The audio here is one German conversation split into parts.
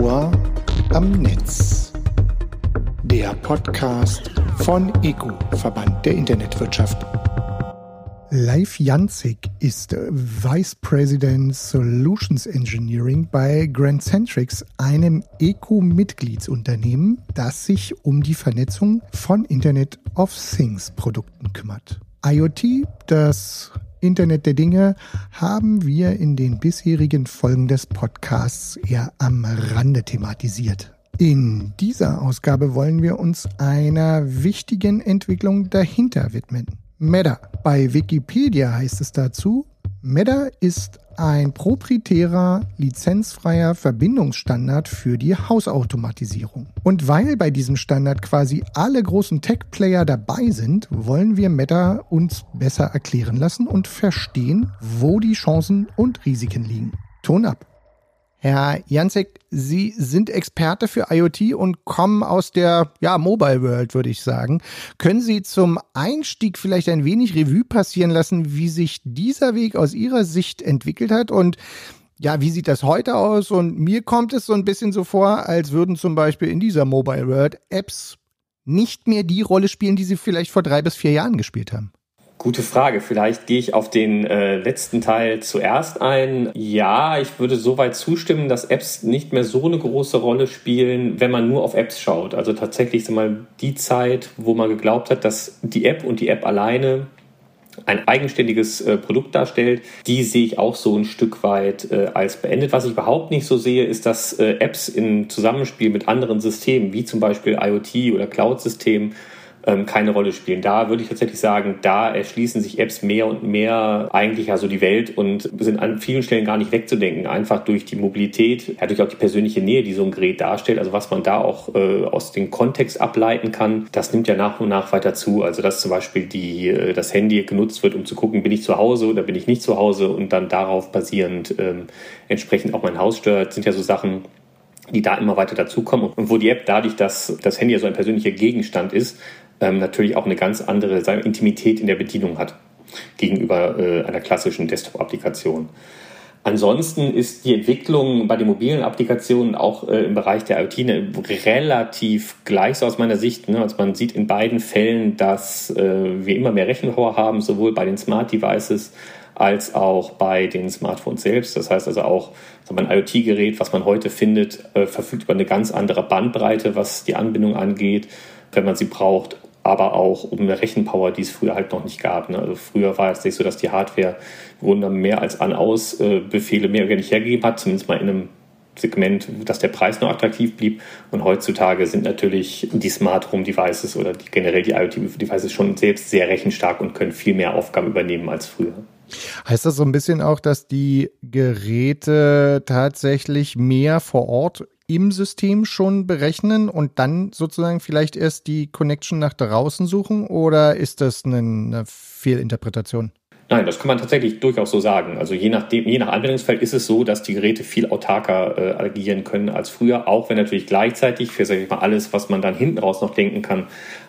Ohr am Netz. Der Podcast von ECO, Verband der Internetwirtschaft. Leif Janzig ist Vice President Solutions Engineering bei Grand Centrics, einem ECO-Mitgliedsunternehmen, das sich um die Vernetzung von Internet of Things Produkten kümmert. IoT, das Internet der Dinge, haben wir in den bisherigen Folgen des Podcasts eher am Rande thematisiert. In dieser Ausgabe wollen wir uns einer wichtigen Entwicklung dahinter widmen. Meta. Bei Wikipedia heißt es dazu, Meta ist ein proprietärer, lizenzfreier Verbindungsstandard für die Hausautomatisierung. Und weil bei diesem Standard quasi alle großen Tech-Player dabei sind, wollen wir Meta uns besser erklären lassen und verstehen, wo die Chancen und Risiken liegen. Ton ab. Herr Janzek, Sie sind Experte für IoT und kommen aus der ja, Mobile World, würde ich sagen. Können Sie zum Einstieg vielleicht ein wenig Revue passieren lassen, wie sich dieser Weg aus Ihrer Sicht entwickelt hat und ja, wie sieht das heute aus? Und mir kommt es so ein bisschen so vor, als würden zum Beispiel in dieser Mobile World Apps nicht mehr die Rolle spielen, die sie vielleicht vor drei bis vier Jahren gespielt haben. Gute Frage. Vielleicht gehe ich auf den äh, letzten Teil zuerst ein. Ja, ich würde soweit zustimmen, dass Apps nicht mehr so eine große Rolle spielen, wenn man nur auf Apps schaut. Also tatsächlich sag mal die Zeit, wo man geglaubt hat, dass die App und die App alleine ein eigenständiges äh, Produkt darstellt, die sehe ich auch so ein Stück weit äh, als beendet. Was ich überhaupt nicht so sehe, ist, dass äh, Apps im Zusammenspiel mit anderen Systemen, wie zum Beispiel IoT oder Cloud-Systemen, ähm, keine Rolle spielen. Da würde ich tatsächlich sagen, da erschließen sich Apps mehr und mehr eigentlich also die Welt und sind an vielen Stellen gar nicht wegzudenken. Einfach durch die Mobilität, ja, durch auch die persönliche Nähe, die so ein Gerät darstellt. Also was man da auch äh, aus dem Kontext ableiten kann, das nimmt ja nach und nach weiter zu. Also dass zum Beispiel die, äh, das Handy genutzt wird, um zu gucken, bin ich zu Hause oder bin ich nicht zu Hause und dann darauf basierend ähm, entsprechend auch mein Haus stört, sind ja so Sachen, die da immer weiter dazukommen und wo die App dadurch, dass das Handy ja so ein persönlicher Gegenstand ist, ähm, natürlich auch eine ganz andere sagen, Intimität in der Bedienung hat gegenüber äh, einer klassischen Desktop-Applikation. Ansonsten ist die Entwicklung bei den mobilen Applikationen auch äh, im Bereich der IoT ne, relativ gleich so aus meiner Sicht. Ne? Also man sieht in beiden Fällen, dass äh, wir immer mehr Rechenpower haben, sowohl bei den Smart Devices als auch bei den Smartphones selbst. Das heißt also auch, so ein IoT-Gerät, was man heute findet, äh, verfügt über eine ganz andere Bandbreite, was die Anbindung angeht, wenn man sie braucht aber auch um eine Rechenpower, die es früher halt noch nicht gab. Ne? Also früher war es nicht so, dass die Hardware Wunder mehr als An-Aus-Befehle mehr oder nicht hergegeben hat, zumindest mal in einem Segment, dass der Preis noch attraktiv blieb. Und heutzutage sind natürlich die Smart Home Devices oder die, generell die IoT Devices schon selbst sehr rechenstark und können viel mehr Aufgaben übernehmen als früher. Heißt das so ein bisschen auch, dass die Geräte tatsächlich mehr vor Ort im System schon berechnen und dann sozusagen vielleicht erst die Connection nach draußen suchen oder ist das eine, eine Fehlinterpretation? Nein, das kann man tatsächlich durchaus so sagen. Also je, nachdem, je nach Anwendungsfeld ist es so, dass die Geräte viel autarker äh, agieren können als früher, auch wenn natürlich gleichzeitig für sag ich mal, alles, was man dann hinten raus noch denken kann,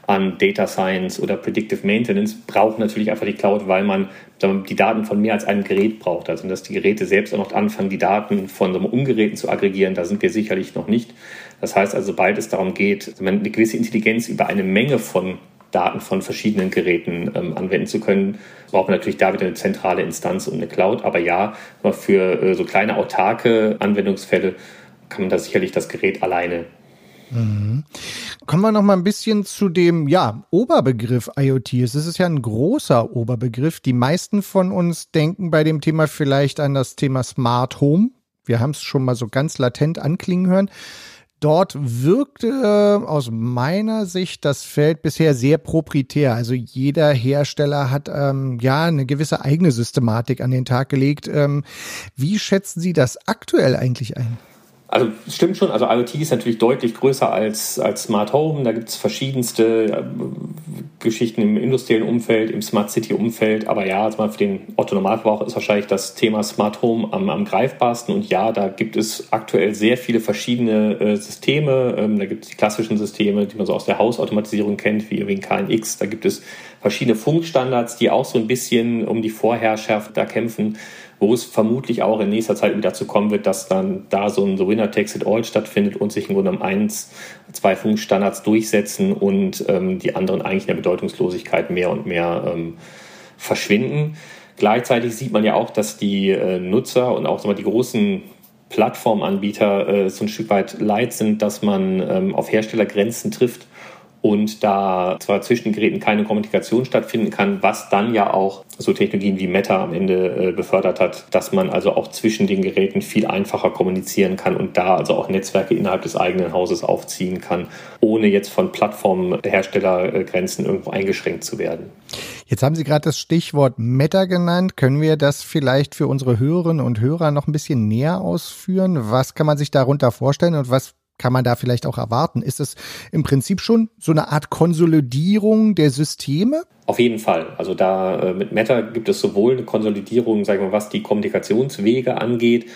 an Data Science oder Predictive Maintenance, braucht natürlich einfach die Cloud, weil man die Daten von mehr als einem Gerät braucht. Also dass die Geräte selbst auch noch anfangen, die Daten von so Umgeräten zu aggregieren, da sind wir sicherlich noch nicht. Das heißt also, sobald es darum geht, eine gewisse Intelligenz über eine Menge von Daten von verschiedenen Geräten ähm, anwenden zu können, braucht man natürlich da wieder eine zentrale Instanz und eine Cloud. Aber ja, für äh, so kleine autarke Anwendungsfälle kann man da sicherlich das Gerät alleine Mhm. Kommen wir noch mal ein bisschen zu dem ja, Oberbegriff IoT. Es ist ja ein großer Oberbegriff. Die meisten von uns denken bei dem Thema vielleicht an das Thema Smart Home. Wir haben es schon mal so ganz latent anklingen hören. Dort wirkte äh, aus meiner Sicht das Feld bisher sehr proprietär. Also jeder Hersteller hat ähm, ja eine gewisse eigene Systematik an den Tag gelegt. Ähm, wie schätzen Sie das aktuell eigentlich ein? Also stimmt schon, also IoT ist natürlich deutlich größer als, als Smart Home. Da gibt es verschiedenste äh, Geschichten im industriellen Umfeld, im Smart City Umfeld. Aber ja, also für den Otto Normalverbraucher ist wahrscheinlich das Thema Smart Home am, am greifbarsten. Und ja, da gibt es aktuell sehr viele verschiedene äh, Systeme. Ähm, da gibt es die klassischen Systeme, die man so aus der Hausautomatisierung kennt, wie, wie KNX. Da gibt es verschiedene Funkstandards, die auch so ein bisschen um die Vorherrschaft da kämpfen, wo es vermutlich auch in nächster Zeit wieder dazu kommen wird, dass dann da so ein Winner Takes It All stattfindet und sich im Grunde um eins, zwei Funkstandards durchsetzen und ähm, die anderen eigentlich in der Bedeutungslosigkeit mehr und mehr ähm, verschwinden. Gleichzeitig sieht man ja auch, dass die äh, Nutzer und auch mal, die großen Plattformanbieter äh, so ein Stück weit leid sind, dass man ähm, auf Herstellergrenzen trifft und da zwar zwischen den Geräten keine Kommunikation stattfinden kann, was dann ja auch so Technologien wie Meta am Ende äh, befördert hat, dass man also auch zwischen den Geräten viel einfacher kommunizieren kann und da also auch Netzwerke innerhalb des eigenen Hauses aufziehen kann, ohne jetzt von Plattformherstellergrenzen irgendwo eingeschränkt zu werden. Jetzt haben Sie gerade das Stichwort Meta genannt. Können wir das vielleicht für unsere Hörerinnen und Hörer noch ein bisschen näher ausführen? Was kann man sich darunter vorstellen und was kann man da vielleicht auch erwarten? Ist es im Prinzip schon so eine Art Konsolidierung der Systeme? Auf jeden Fall. Also da äh, mit Meta gibt es sowohl eine Konsolidierung, sagen wir, was die Kommunikationswege angeht,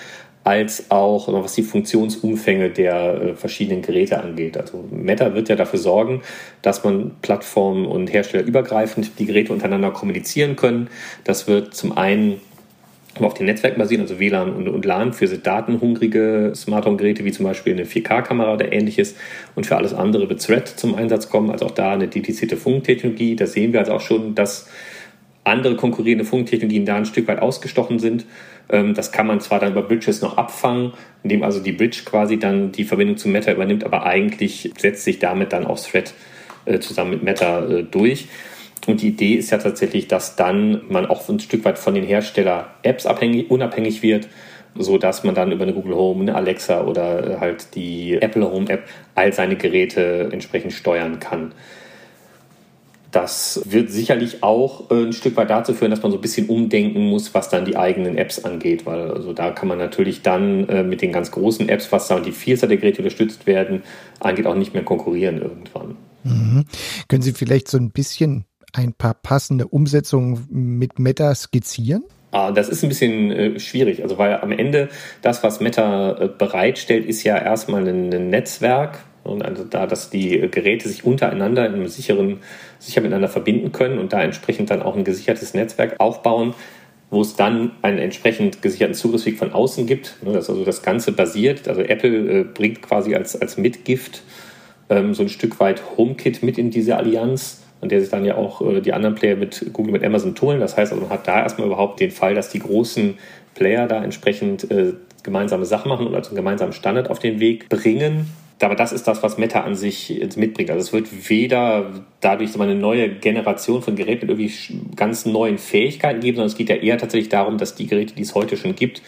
als auch was die Funktionsumfänge der äh, verschiedenen Geräte angeht. Also Meta wird ja dafür sorgen, dass man Plattformen und Hersteller übergreifend die Geräte untereinander kommunizieren können. Das wird zum einen auf den Netzwerken basieren, also WLAN und, und LAN für datenhungrige Smart Home Geräte wie zum Beispiel eine 4K-Kamera oder ähnliches und für alles andere wird Thread zum Einsatz kommen, also auch da eine dedizierte Funktechnologie. Da sehen wir also auch schon, dass andere konkurrierende Funktechnologien da ein Stück weit ausgestochen sind. Ähm, das kann man zwar dann über Bridges noch abfangen, indem also die Bridge quasi dann die Verbindung zu Meta übernimmt, aber eigentlich setzt sich damit dann auch Thread äh, zusammen mit Meta äh, durch. Und die Idee ist ja tatsächlich, dass dann man auch ein Stück weit von den Hersteller-Apps abhängig, unabhängig wird, so dass man dann über eine Google Home, eine Alexa oder halt die Apple Home App all seine Geräte entsprechend steuern kann. Das wird sicherlich auch äh, ein Stück weit dazu führen, dass man so ein bisschen umdenken muss, was dann die eigenen Apps angeht, weil also da kann man natürlich dann äh, mit den ganz großen Apps, was dann die Vielzahl der Geräte unterstützt werden, angeht, auch nicht mehr konkurrieren irgendwann. Mhm. Können Sie vielleicht so ein bisschen ein paar passende Umsetzungen mit Meta skizzieren? Ah, das ist ein bisschen äh, schwierig, also weil am Ende das, was Meta äh, bereitstellt, ist ja erstmal ein, ein Netzwerk, und also da, dass die Geräte sich untereinander in einem sicheren, sicher miteinander verbinden können und da entsprechend dann auch ein gesichertes Netzwerk aufbauen, wo es dann einen entsprechend gesicherten Zugriffsweg von außen gibt. Ne, dass also das Ganze basiert, also Apple äh, bringt quasi als, als Mitgift ähm, so ein Stück weit HomeKit mit in diese Allianz an der sich dann ja auch äh, die anderen Player mit Google, mit Amazon tun. Das heißt also, man hat da erstmal überhaupt den Fall, dass die großen Player da entsprechend äh, gemeinsame Sachen machen und also einen gemeinsamen Standard auf den Weg bringen. Aber das ist das, was Meta an sich mitbringt. Also es wird weder dadurch so eine neue Generation von Geräten mit irgendwie ganz neuen Fähigkeiten geben, sondern es geht ja eher tatsächlich darum, dass die Geräte, die es heute schon gibt,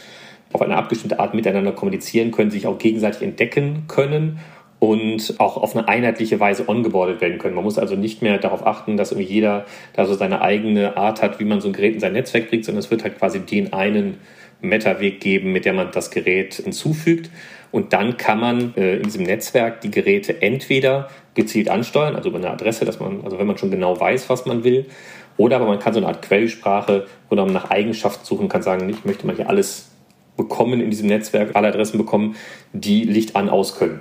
auf eine abgestimmte Art miteinander kommunizieren können, sich auch gegenseitig entdecken können und auch auf eine einheitliche Weise ongeboardet werden können. Man muss also nicht mehr darauf achten, dass irgendwie jeder da so seine eigene Art hat, wie man so ein Gerät in sein Netzwerk bringt, sondern es wird halt quasi den einen Meta-Weg geben, mit der man das Gerät hinzufügt. Und dann kann man äh, in diesem Netzwerk die Geräte entweder gezielt ansteuern, also über eine Adresse, dass man, also wenn man schon genau weiß, was man will, oder aber man kann so eine Art Quellsprache, wo man nach Eigenschaften suchen kann, sagen, ich möchte mal hier alles bekommen in diesem Netzwerk, alle Adressen bekommen, die Licht an aus können.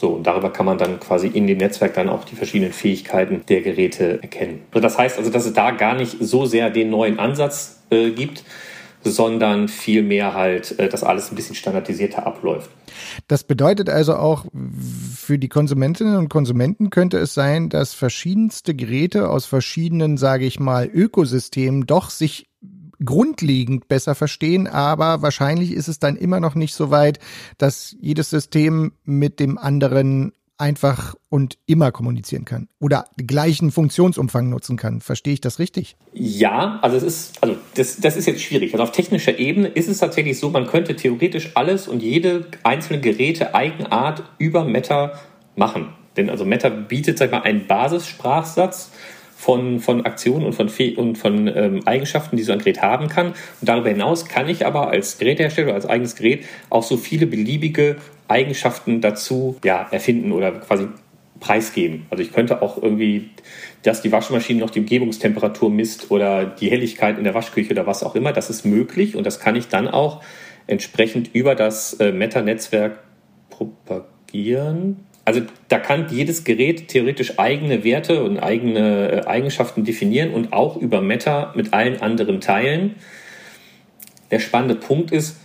So, und darüber kann man dann quasi in dem Netzwerk dann auch die verschiedenen Fähigkeiten der Geräte erkennen. Also das heißt also, dass es da gar nicht so sehr den neuen Ansatz äh, gibt, sondern vielmehr halt, äh, dass alles ein bisschen standardisierter abläuft. Das bedeutet also auch, für die Konsumentinnen und Konsumenten könnte es sein, dass verschiedenste Geräte aus verschiedenen, sage ich mal, Ökosystemen doch sich grundlegend besser verstehen, aber wahrscheinlich ist es dann immer noch nicht so weit, dass jedes System mit dem anderen einfach und immer kommunizieren kann oder gleichen Funktionsumfang nutzen kann. Verstehe ich das richtig? Ja, also es ist, also das, das ist jetzt schwierig. Also auf technischer Ebene ist es tatsächlich so, man könnte theoretisch alles und jede einzelne Geräte Eigenart über Meta machen. Denn also Meta bietet, sag ich mal, einen Basissprachsatz, von, von Aktionen und von, und von ähm, Eigenschaften, die so ein Gerät haben kann. Und darüber hinaus kann ich aber als Gerätehersteller, als eigenes Gerät auch so viele beliebige Eigenschaften dazu ja, erfinden oder quasi preisgeben. Also ich könnte auch irgendwie, dass die Waschmaschine noch die Umgebungstemperatur misst oder die Helligkeit in der Waschküche oder was auch immer, das ist möglich und das kann ich dann auch entsprechend über das äh, Meta-Netzwerk propagieren. Also da kann jedes Gerät theoretisch eigene Werte und eigene äh, Eigenschaften definieren und auch über Meta mit allen anderen teilen. Der spannende Punkt ist,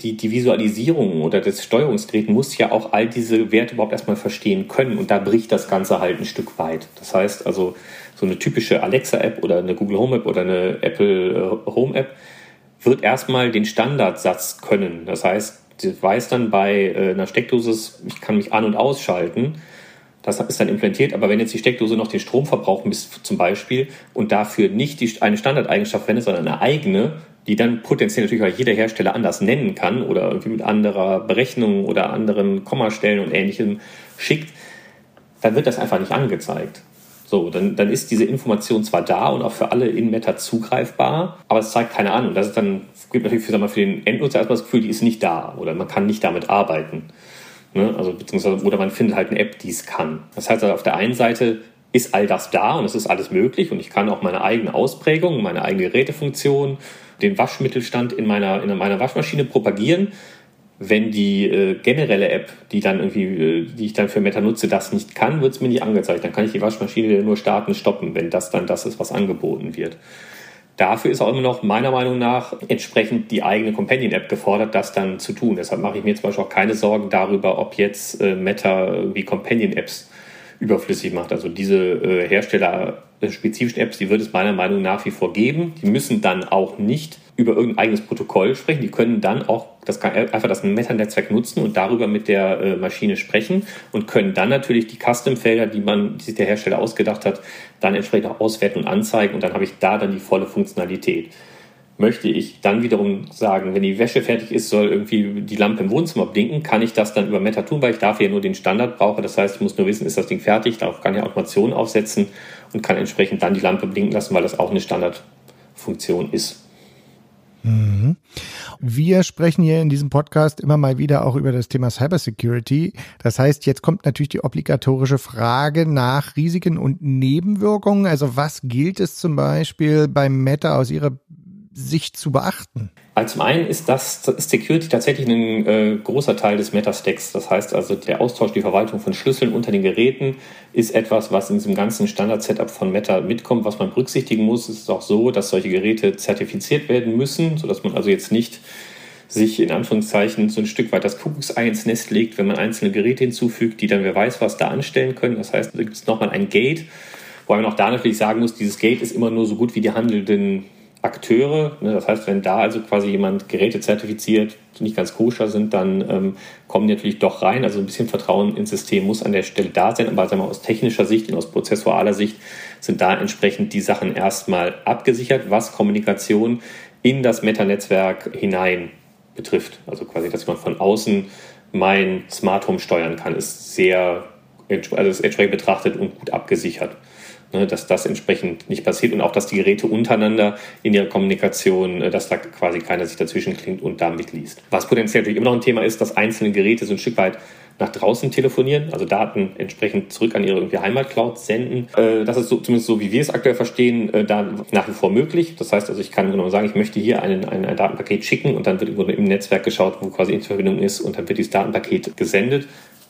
die, die Visualisierung oder das Steuerungsgerät muss ja auch all diese Werte überhaupt erstmal verstehen können und da bricht das Ganze halt ein Stück weit. Das heißt also, so eine typische Alexa-App oder eine Google Home App oder eine Apple äh, Home App wird erstmal den Standardsatz können. Das heißt, sie weiß dann bei äh, einer Steckdose, ich kann mich an- und ausschalten. Das ist dann implementiert, aber wenn jetzt die Steckdose noch den Stromverbrauch misst zum Beispiel und dafür nicht die, eine Standardeigenschaft verwendet, sondern eine eigene, die dann potenziell natürlich auch jeder Hersteller anders nennen kann oder irgendwie mit anderer Berechnung oder anderen Kommastellen und ähnlichem schickt, dann wird das einfach nicht angezeigt. So, dann, dann ist diese Information zwar da und auch für alle in Meta zugreifbar, aber es zeigt keine an. Und das ist dann, gibt natürlich für, mal, für den Endnutzer erstmal das Gefühl, die ist nicht da oder man kann nicht damit arbeiten. Ne? Also, beziehungsweise, oder man findet halt eine App, die es kann. Das heißt, also auf der einen Seite ist all das da und es ist alles möglich und ich kann auch meine eigene Ausprägung, meine eigene Gerätefunktion, den Waschmittelstand in meiner, in meiner Waschmaschine propagieren wenn die äh, generelle App, die dann irgendwie, äh, die ich dann für Meta nutze, das nicht kann, wird es mir nicht angezeigt. Dann kann ich die Waschmaschine nur starten, stoppen, wenn das dann das ist, was angeboten wird. Dafür ist auch immer noch meiner Meinung nach entsprechend die eigene Companion-App gefordert, das dann zu tun. Deshalb mache ich mir zum Beispiel auch keine Sorgen darüber, ob jetzt äh, Meta irgendwie Companion-Apps überflüssig macht. Also diese äh, herstellerspezifischen Apps, die wird es meiner Meinung nach wie vor geben. Die müssen dann auch nicht über irgendein eigenes Protokoll sprechen. Die können dann auch das, einfach das Meta-Netzwerk nutzen und darüber mit der äh, Maschine sprechen und können dann natürlich die Custom-Felder, die man, die sich der Hersteller ausgedacht hat, dann entsprechend auch auswerten und anzeigen und dann habe ich da dann die volle Funktionalität möchte ich dann wiederum sagen, wenn die Wäsche fertig ist, soll irgendwie die Lampe im Wohnzimmer blinken, kann ich das dann über Meta tun, weil ich dafür ja nur den Standard brauche. Das heißt, ich muss nur wissen, ist das Ding fertig, darauf kann ich Automation aufsetzen und kann entsprechend dann die Lampe blinken lassen, weil das auch eine Standardfunktion ist. Mhm. Wir sprechen hier in diesem Podcast immer mal wieder auch über das Thema Cybersecurity. Das heißt, jetzt kommt natürlich die obligatorische Frage nach Risiken und Nebenwirkungen. Also was gilt es zum Beispiel beim Meta aus Ihrer sich zu beachten? Also zum einen ist das ist Security tatsächlich ein äh, großer Teil des Metastacks. Das heißt also, der Austausch, die Verwaltung von Schlüsseln unter den Geräten ist etwas, was in diesem ganzen Standard-Setup von Meta mitkommt, was man berücksichtigen muss. Es ist auch so, dass solche Geräte zertifiziert werden müssen, sodass man also jetzt nicht sich in Anführungszeichen so ein Stück weit das Kuckucksei ins Nest legt, wenn man einzelne Geräte hinzufügt, die dann wer weiß was da anstellen können. Das heißt, da gibt es nochmal ein Gate, wobei man auch da natürlich sagen muss, dieses Gate ist immer nur so gut wie die handelnden Akteure. Ne? Das heißt, wenn da also quasi jemand Geräte zertifiziert, die nicht ganz koscher sind, dann ähm, kommen die natürlich doch rein. Also ein bisschen Vertrauen ins System muss an der Stelle da sein. Aber sagen wir, aus technischer Sicht und aus prozessualer Sicht sind da entsprechend die Sachen erstmal abgesichert, was Kommunikation in das Meta-Netzwerk hinein betrifft. Also quasi, dass man von außen mein Smart Home steuern kann, ist sehr also ist entsprechend betrachtet und gut abgesichert ne, dass das entsprechend nicht passiert und auch, dass die Geräte untereinander in ihrer Kommunikation, äh, dass da quasi keiner sich dazwischen klingt und da mitliest. Was potenziell natürlich immer noch ein Thema ist, dass einzelne Geräte so ein Stück weit nach draußen telefonieren, also Daten entsprechend zurück an ihre irgendwie Heimatcloud senden. Äh, das ist so, zumindest so, wie wir es aktuell verstehen, äh, da nach wie vor möglich. Das heißt also, ich kann genau sagen, ich möchte hier einen, ein, ein Datenpaket schicken und dann wird im Netzwerk geschaut, wo quasi Internetverbindung ist und dann wird dieses Datenpaket gesendet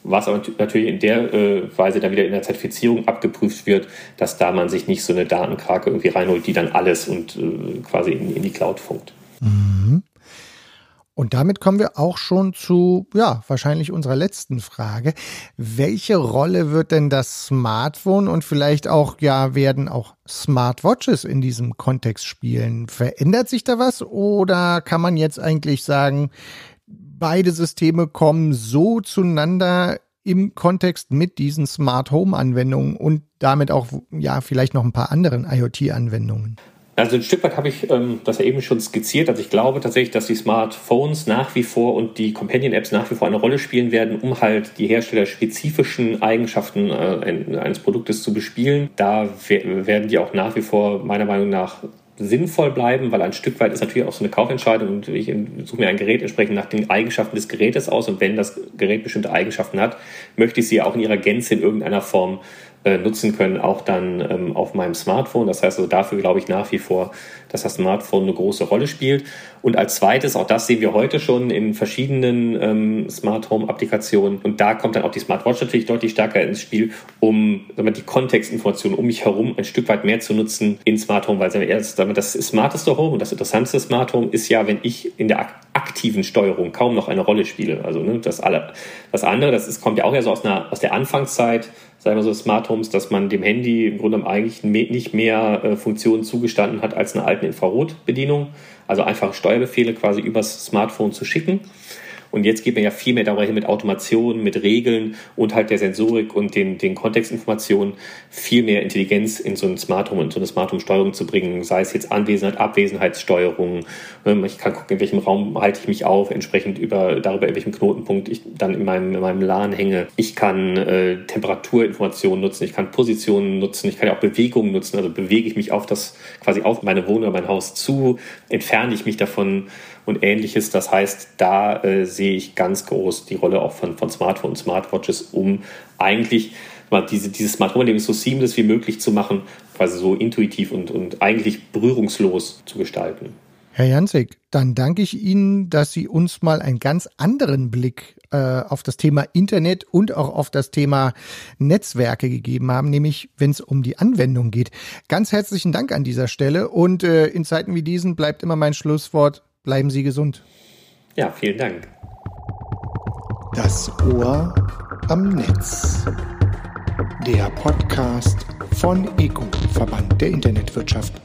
was aber natürlich in der äh, Weise dann wieder in der Zertifizierung abgeprüft wird, dass da man sich nicht so eine Datenkrake irgendwie reinholt, die dann alles und äh, quasi in, in, die Cloud funkt. Mhm. Und damit kommen wir auch schon zu, ja, wahrscheinlich unserer letzten Frage. Welche Rolle wird denn das Smartphone und vielleicht auch, ja, werden auch Smartwatches in diesem Kontext spielen? Verändert sich da was oder kann man jetzt eigentlich sagen, beide Systeme kommen so zueinander im Kontext mit diesen Smart Home Anwendungen und damit auch ja vielleicht noch ein paar anderen IoT Anwendungen. Also ein Stück weit habe ich ähm, das ja eben schon skizziert. Also ich glaube tatsächlich, dass die Smartphones nach wie vor und die Companion-Apps nach wie vor eine Rolle spielen werden, um halt die herstellerspezifischen Eigenschaften äh, eines Produktes zu bespielen. Da werden die auch nach wie vor meiner Meinung nach sinnvoll bleiben, weil ein Stück weit ist natürlich auch so eine Kaufentscheidung und ich suche mir ein Gerät entsprechend nach den Eigenschaften des Gerätes aus und wenn das Gerät bestimmte Eigenschaften hat, möchte ich sie auch in ihrer Gänze in irgendeiner Form äh, nutzen können, auch dann ähm, auf meinem Smartphone. Das heißt also dafür glaube ich nach wie vor, dass das Smartphone eine große Rolle spielt. Und als zweites, auch das sehen wir heute schon in verschiedenen ähm, Smart Home Applikationen. Und da kommt dann auch die Smartwatch natürlich deutlich stärker ins Spiel, um wir, die Kontextinformationen um mich herum ein Stück weit mehr zu nutzen in Smart Home, weil wir, das smarteste Home und das interessanteste Smart Home ist ja, wenn ich in der aktiven Steuerung kaum noch eine Rolle spiele. Also ne, das, alle, das andere, das ist, kommt ja auch ja so aus, einer, aus der Anfangszeit, sagen wir so Smart Homes, dass man dem Handy im Grunde eigentlich nicht mehr äh, Funktionen zugestanden hat als eine alten Infrarotbedienung. Also einfache Steuerbefehle quasi übers Smartphone zu schicken. Und jetzt geht man ja viel mehr darüber hin mit Automationen, mit Regeln und halt der Sensorik und den, den Kontextinformationen viel mehr Intelligenz in so ein Smart Home und so eine Smart Home Steuerung zu bringen, sei es jetzt Anwesenheit, Abwesenheitssteuerung. Ähm, ich kann gucken, in welchem Raum halte ich mich auf, entsprechend über, darüber, in welchem Knotenpunkt ich dann in meinem, in meinem LAN hänge. Ich kann äh, Temperaturinformationen nutzen, ich kann Positionen nutzen, ich kann ja auch Bewegungen nutzen, also bewege ich mich auf das, quasi auf meine Wohnung oder mein Haus zu, entferne ich mich davon, und ähnliches. Das heißt, da äh, sehe ich ganz groß die Rolle auch von, von Smartphones und Smartwatches, um eigentlich mal diese, dieses Smart Home Erlebnis so seamless wie möglich zu machen, quasi so intuitiv und, und eigentlich berührungslos zu gestalten. Herr Janzig, dann danke ich Ihnen, dass Sie uns mal einen ganz anderen Blick äh, auf das Thema Internet und auch auf das Thema Netzwerke gegeben haben, nämlich wenn es um die Anwendung geht. Ganz herzlichen Dank an dieser Stelle und äh, in Zeiten wie diesen bleibt immer mein Schlusswort, Bleiben Sie gesund. Ja, vielen Dank. Das Ohr am Netz. Der Podcast von EGU, Verband der Internetwirtschaft.